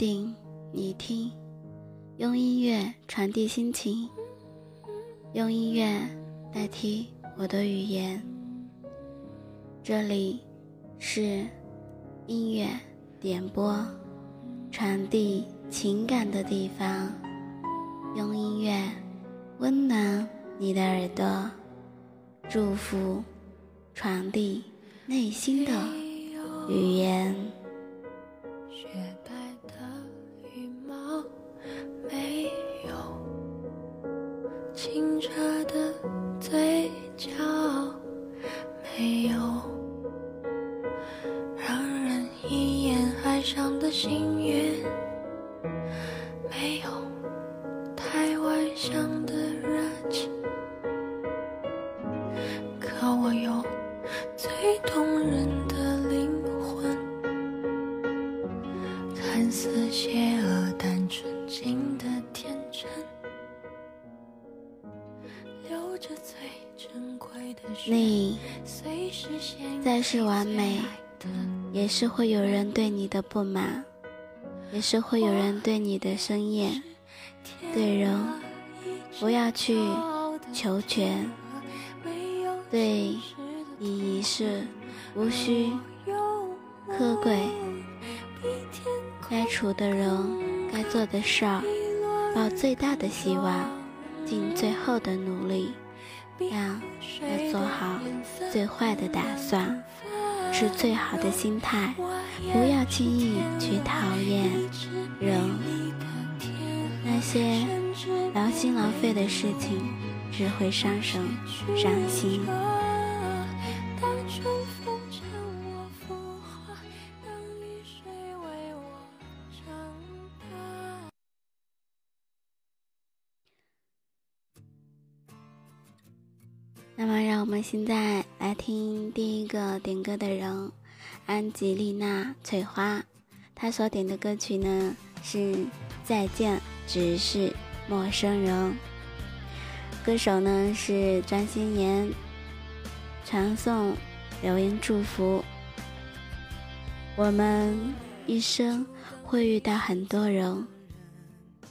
定，你听，用音乐传递心情，用音乐代替我的语言。这里是音乐点播，传递情感的地方，用音乐温暖你的耳朵，祝福传递内心的语言。幸运，没有太外向的热情，可我有最动人的灵魂，看似邪恶但纯净的天真，留着最珍贵的血，你再是完美。也是会有人对你的不满。也是会有人对你的生厌。对人不要去求全，对礼仪事无需苛贵。该处的人，该做的事儿，抱最大的希望，尽最后的努力。要要做好最坏的打算，持最好的心态，不要轻易去讨厌人。那些劳心劳肺的事情，只会伤神伤心。那么，让我们现在来听第一个点歌的人，安吉丽娜·翠花。她所点的歌曲呢是《再见，只是陌生人》。歌手呢是张馨妍。传送留言祝福。我们一生会遇到很多人，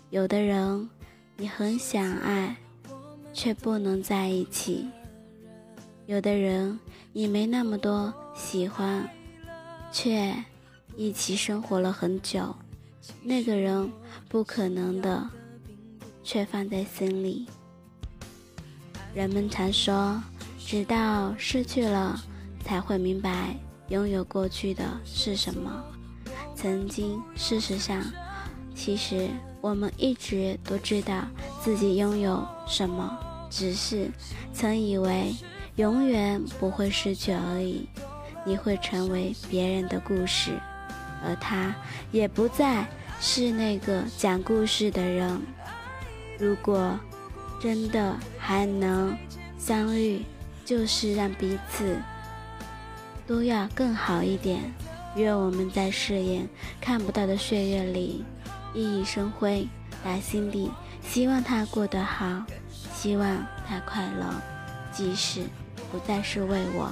有的人你很想爱，却不能在一起。有的人你没那么多喜欢，却一起生活了很久，那个人不可能的，却放在心里。人们常说，直到失去了，才会明白拥有过去的是什么。曾经，事实上，其实我们一直都知道自己拥有什么，只是曾以为。永远不会失去而已，你会成为别人的故事，而他也不再是那个讲故事的人。如果真的还能相遇，就是让彼此都要更好一点。愿我们在誓言看不到的岁月里熠熠生辉，打心底希望他过得好，希望他快乐，即使。不再是为我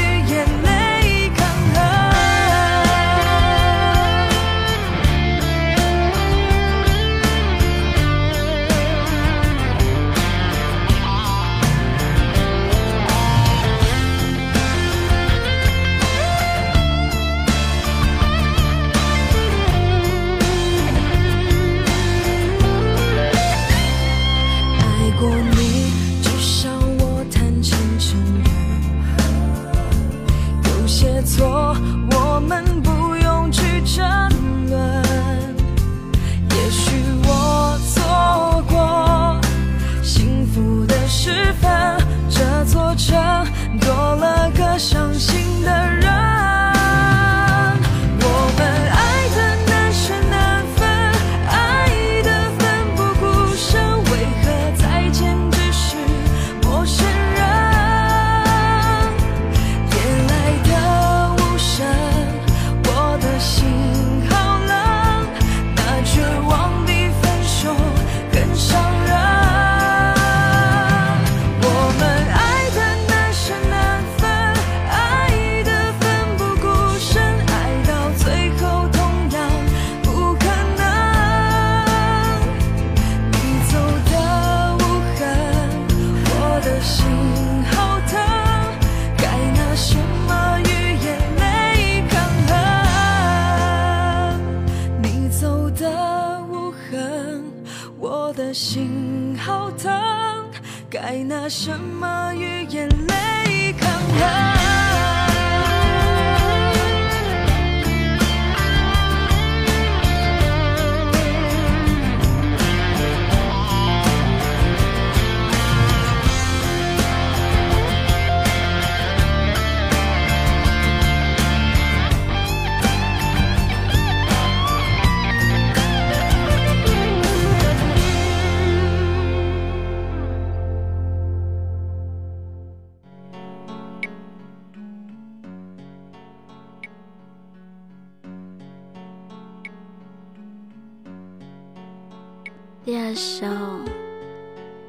第二首，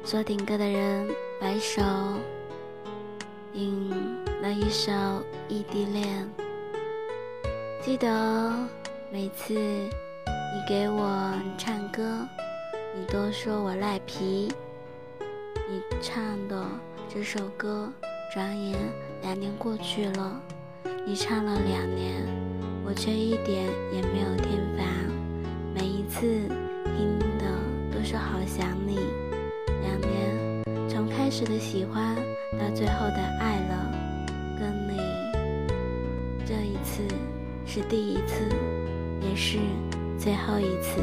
说点歌的人白首，应了一首异地恋。记得每次你给我唱歌，你都说我赖皮。你唱的这首歌，转眼两年过去了，你唱了两年，我却一点也没有添烦。每一次听。说好想你，两年，从开始的喜欢到最后的爱了，跟你，这一次是第一次，也是最后一次，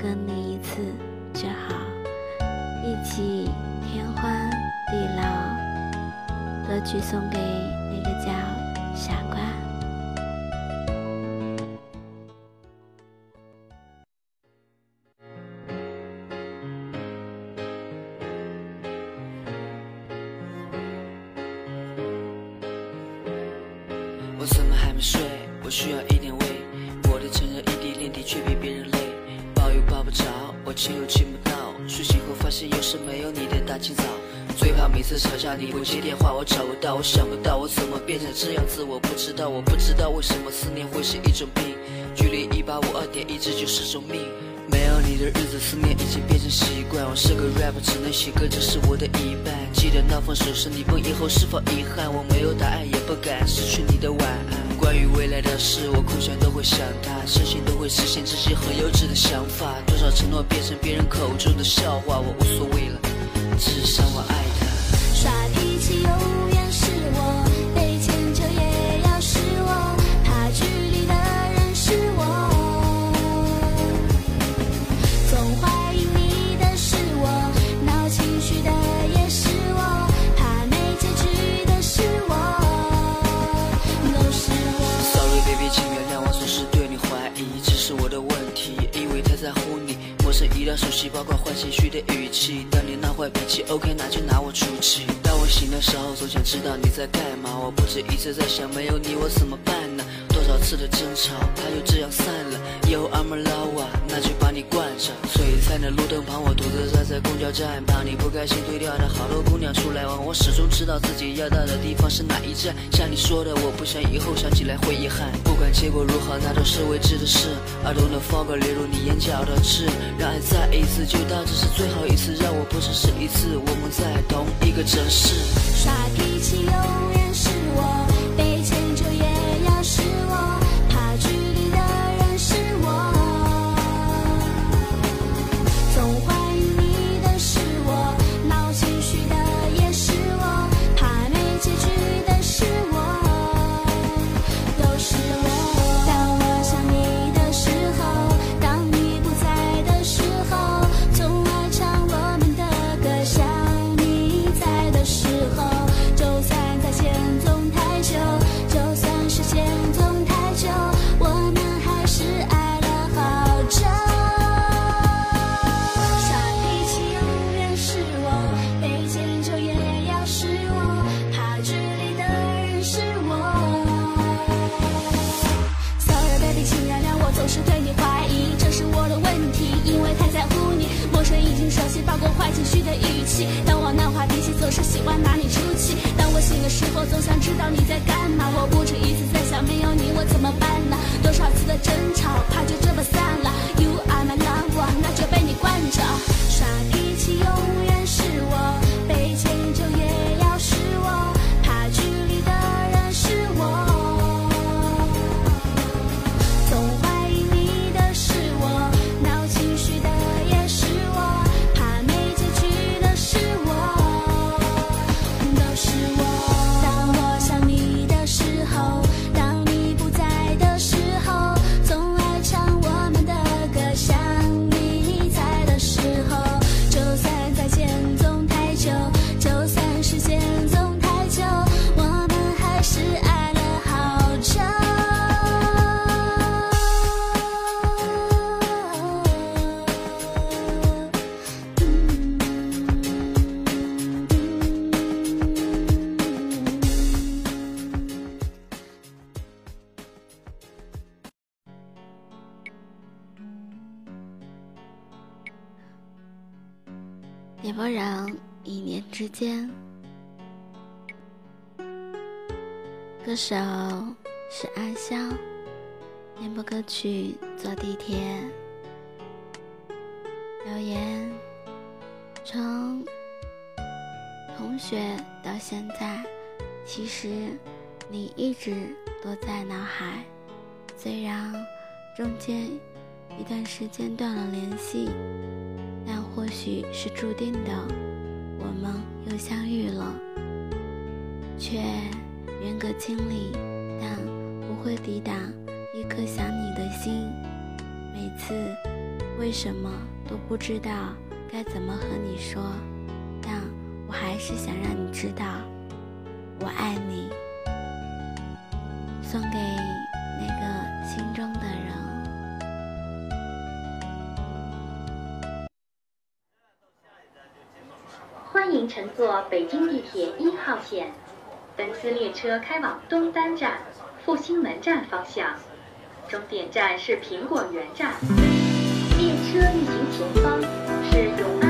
跟你一次就好，一起天荒地老。歌曲送给没睡我需要一点味，我的承认异地恋的确比别人累，抱又抱不着，我亲又亲不到，睡醒后发现又是没有你的大清早，最怕每次吵架你不接电话，我找不到，我想不到我怎么变成这样子，我不知道，我不知道为什么思念会是一种病，距离一八五二点一直就是种命。没有你的日子，思念已经变成习惯。我是个 rap，只能写歌，这是我的一半。记得那封手是你问以后是否遗憾？我没有答案，也不敢失去你的晚安。关于未来的事，我空想都会想他，事情都会实现自己很幼稚的想法。多少承诺变成别人口中的笑话，我无所谓了，至少我爱他。耍脾气永熟悉，包括换情绪的语气。当你那坏脾气，OK，那就拿我出气。当我醒的时候，总想知道你在干嘛。我不止一次在想，没有你我怎么办？次的争吵，它就这样散了。Yo I'm a lover，那就把你惯着。璀璨的路灯旁，我独自站在公交站旁。你不开心推掉的好多姑娘出来玩，我始终知道自己要到的地方是哪一站。像你说的，我不想以后想起来会遗憾。不管结果如何，那都是未知的事。耳朵的放个流入你眼角的痣，让爱再一次就当这是最后一次，让我不只是一次，我们在同一个城市。耍脾气永远是我，喜欢拿你出气。当我醒的时候，总想知道你在干嘛。我不止一次在想，没有你我怎么办呢？多少次的争吵，怕就一念之间，歌手是阿香，点播歌曲坐地铁，留言从同学到现在，其实你一直都在脑海，虽然中间一段时间断了联系。但或许是注定的，我们又相遇了，却远隔千里，但不会抵挡一颗想你的心。每次为什么都不知道该怎么和你说，但我还是想让你知道，我爱你。送给乘坐北京地铁一号线，本次列车开往东单站、复兴门站方向，终点站是苹果园站。列车运行前方是永安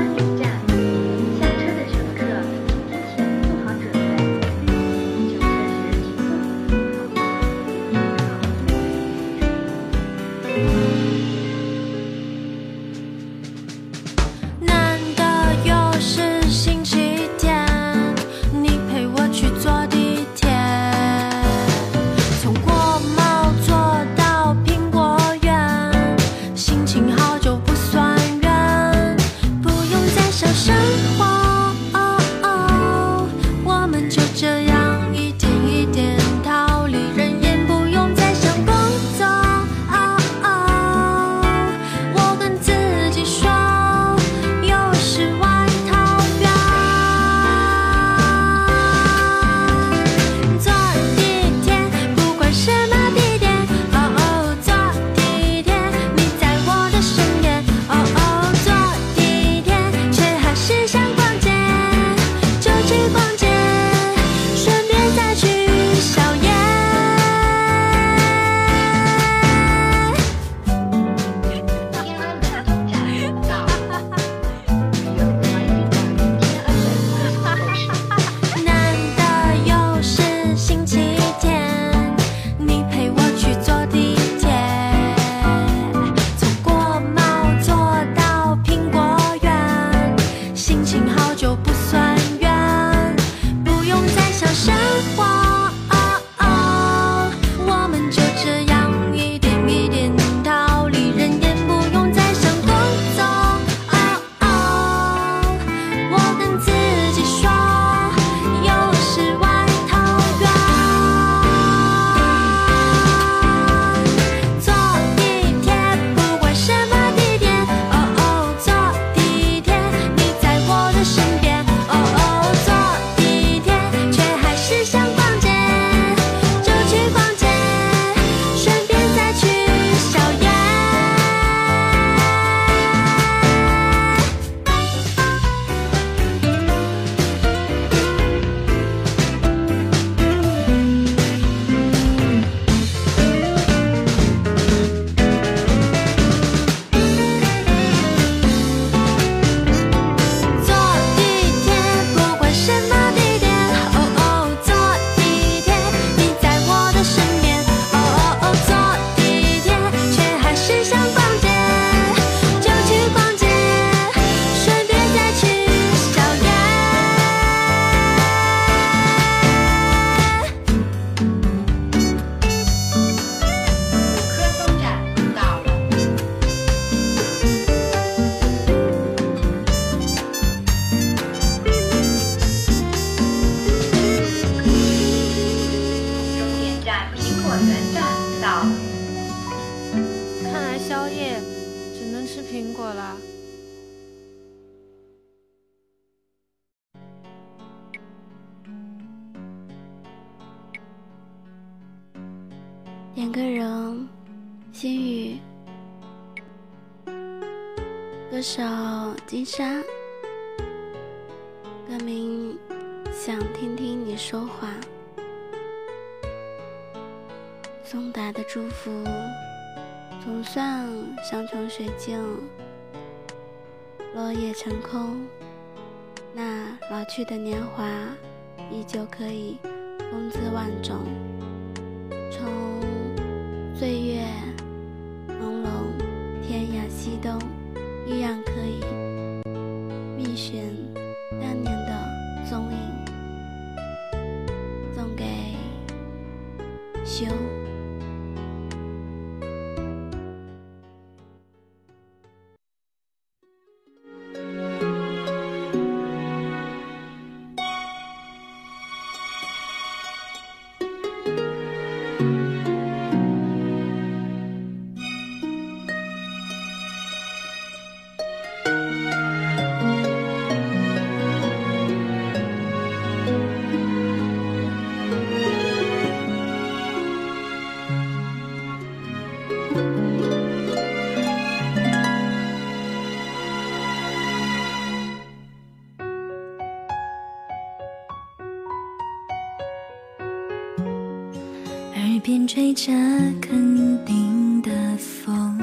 首《金沙》，歌名《想听听你说话》。送达的祝福，总算山穷水尽，落叶成空。那老去的年华，依旧可以风姿万种。从岁月朦胧，天涯西东。依然可以觅寻当年的踪影送给熊吹着肯定的风，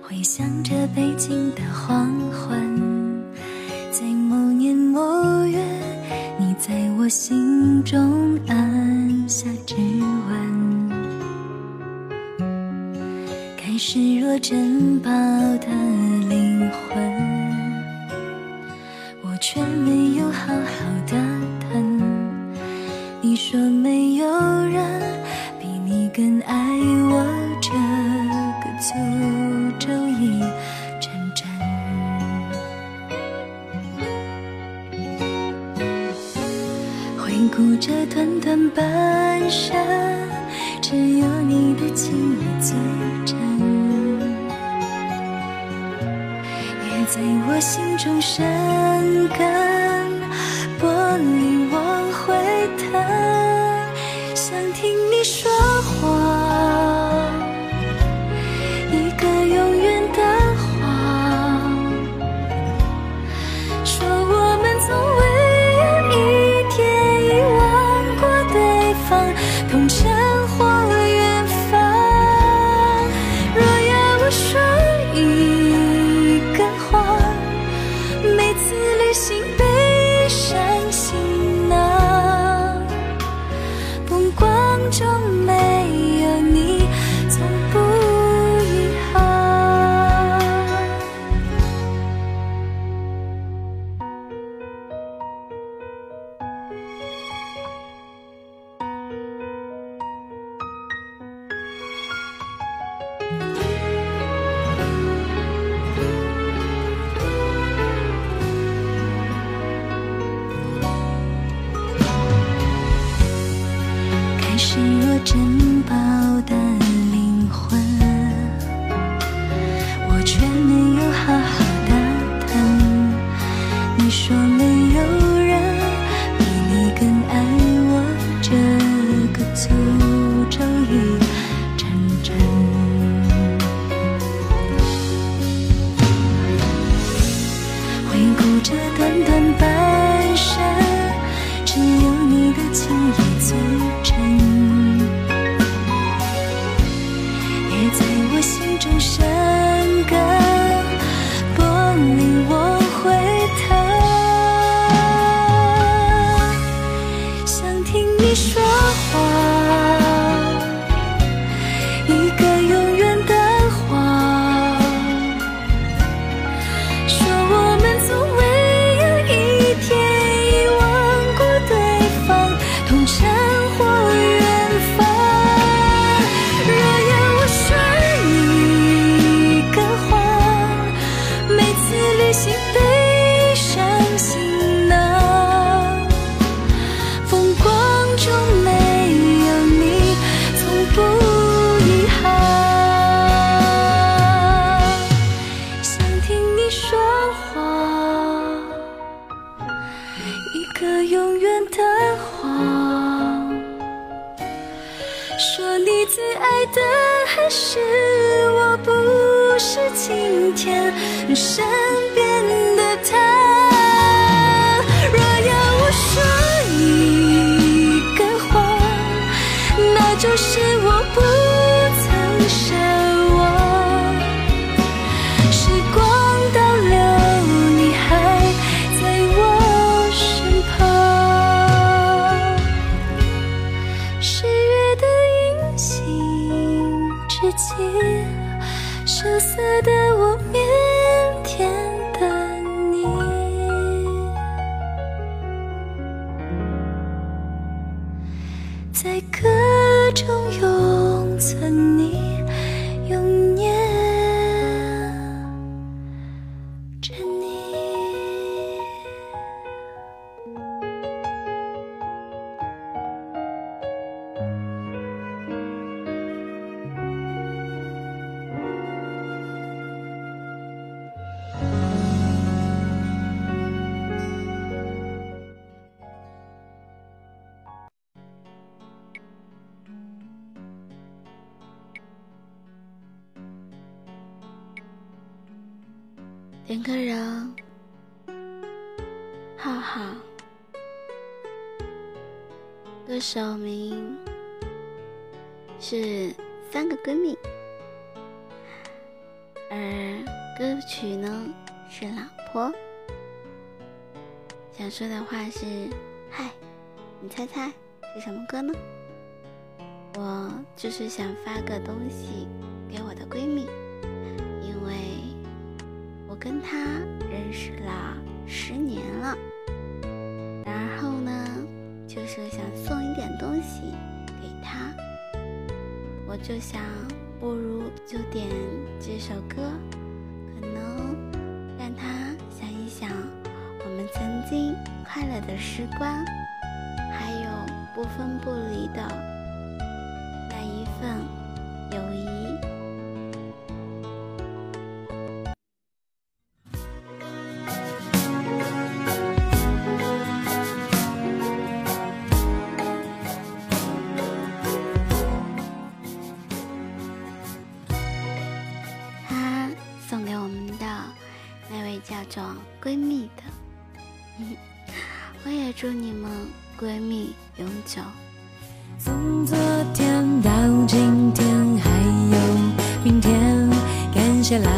回想着北京的黄昏，在某年某月，你在我心中按下指纹，开始若珍宝。过这短短半生，只有你的情谊最真，也在我心中生根，玻璃我回疼。失若珍宝的选歌人浩浩，歌手名是三个闺蜜，而歌曲呢？是老婆。想说的话是嗨，你猜猜是什么歌呢？我就是想发个东西。就想不如就点这首歌可能让他想一想我们曾经快乐的时光还有不分不离的那一份找闺蜜的。我也祝你们闺蜜永久。从昨天到今天还有明天感谢老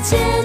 界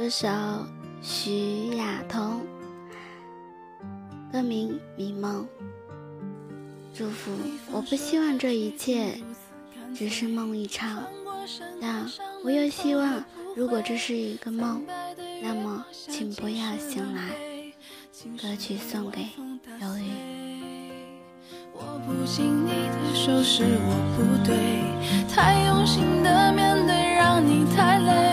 歌手徐雅彤，歌名《迷梦》。祝福，我不希望这一切只是梦一场，但我又希望，如果这是一个梦，那么请不要醒来。歌曲送给忧郁。握不紧你的手是我不对，太用心的面对让你太累，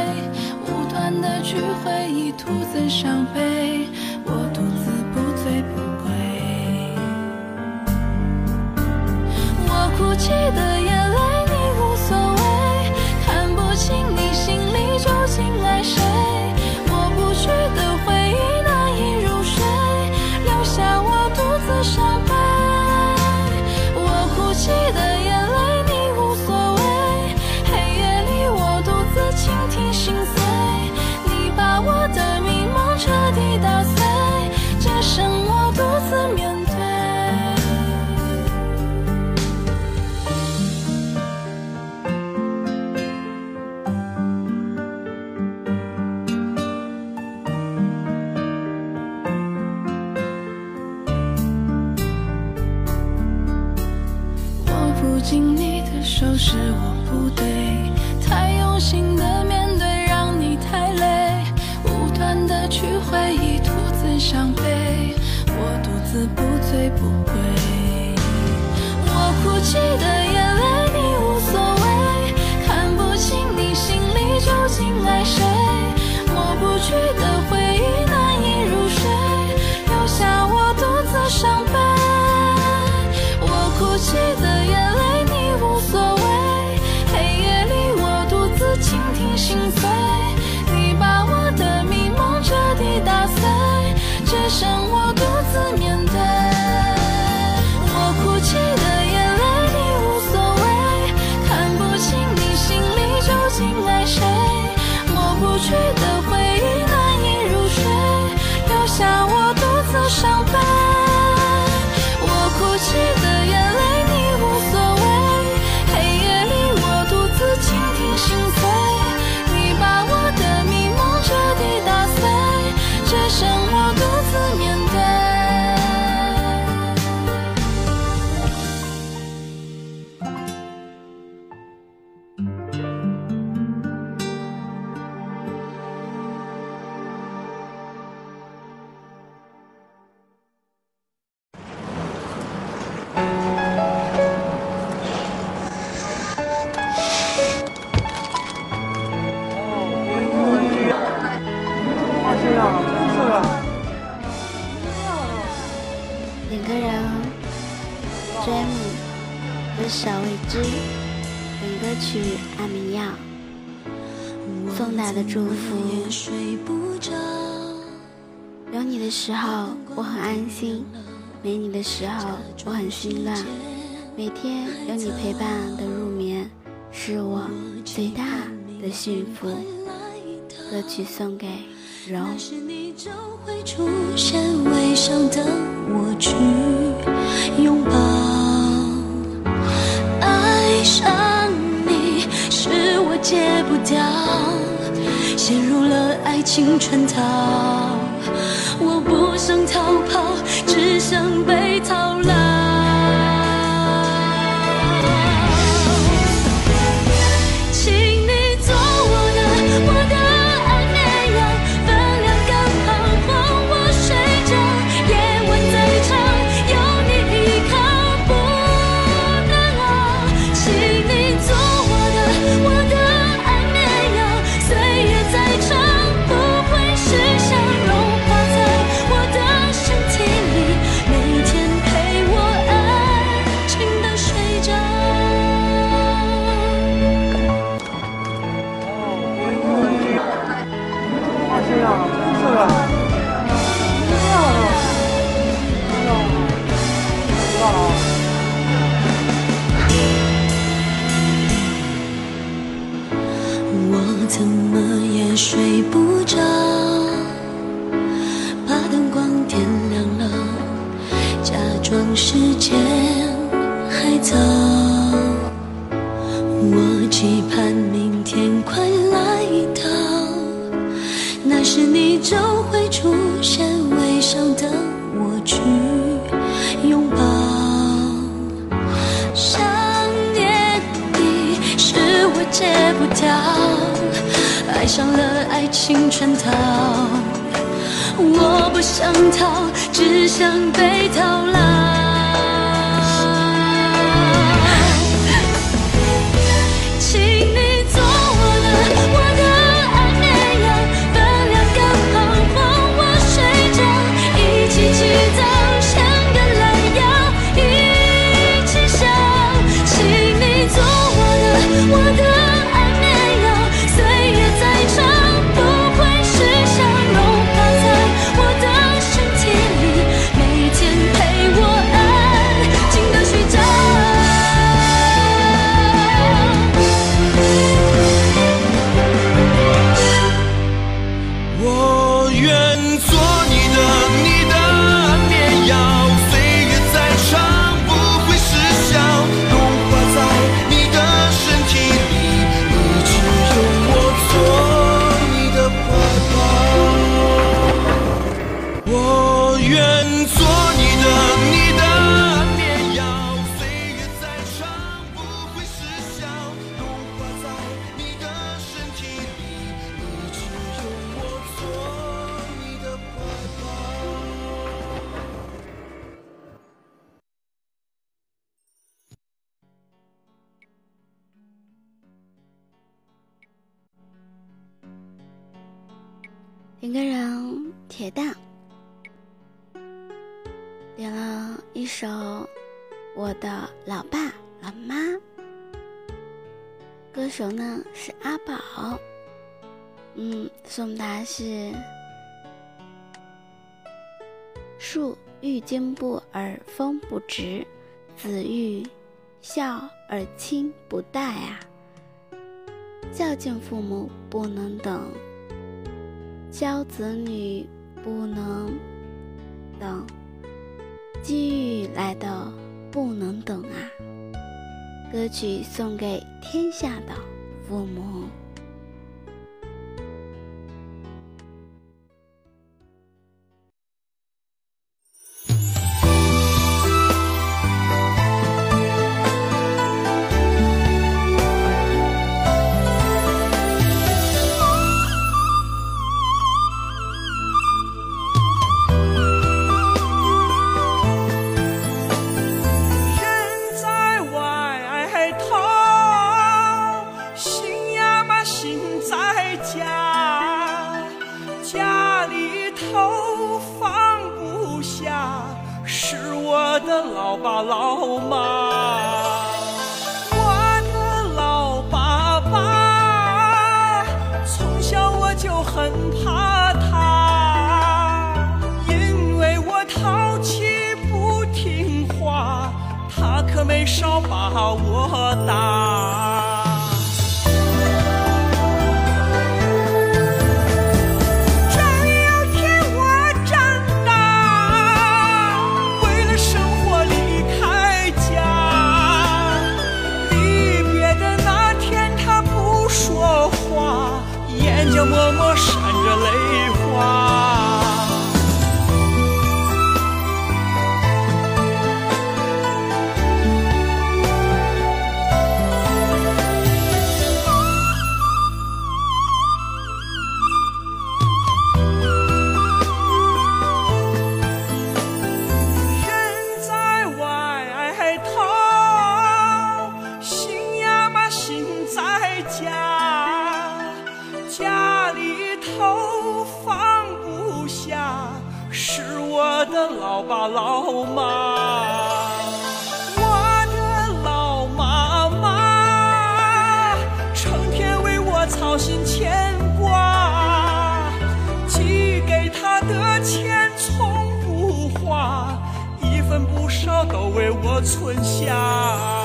无端的去回忆徒增伤悲，我独自不醉不归。我哭泣的眼不醉不归。我哭泣的眼泪你无所谓，看不清你心里究竟爱谁，抹不去的曲安眠药，送达的祝福。有你的时候，我很安心；没你的时候，我很心乱。每天有你陪伴的入眠，是我最大的幸福。歌曲送给柔。但是你就会出现微笑的我去拥抱。不掉，陷入了爱情圈套。我不想逃跑，只想被套我的老爸老妈。歌手呢，是阿宝。嗯，送达是树欲静不，而风不止，子欲孝而亲不待啊。孝敬父母不能等，教子女不能等，机遇来到。不能等啊。歌曲送给天下的父母。把我打。春夏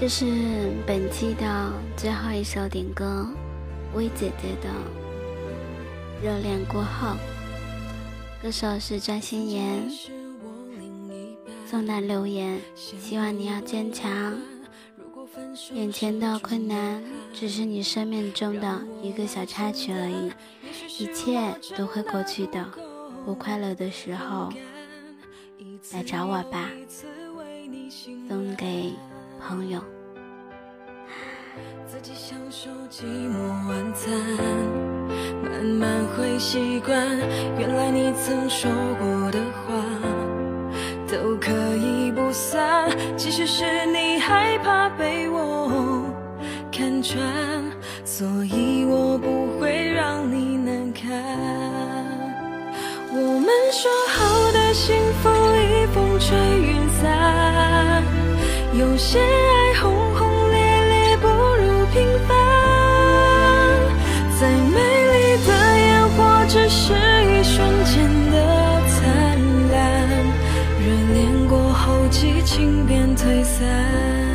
这是本期的最后一首点歌，薇姐姐的《热恋过后》，歌手是张心妍。送来留言，希望你要坚强。眼前的困难只是你生命中的一个小插曲而已，一切都会过去的。不快乐的时候来找我吧，送给朋友。自己享受寂寞晚餐，慢慢会习惯。原来你曾说过的话都可以不算，其实是你害怕被我看穿，所以我不会让你难堪。我们说好的幸福已风吹云散，有些爱轰轰烈烈不如平凡，再美丽的烟火只是一瞬间的灿烂，热恋过后激情便退散。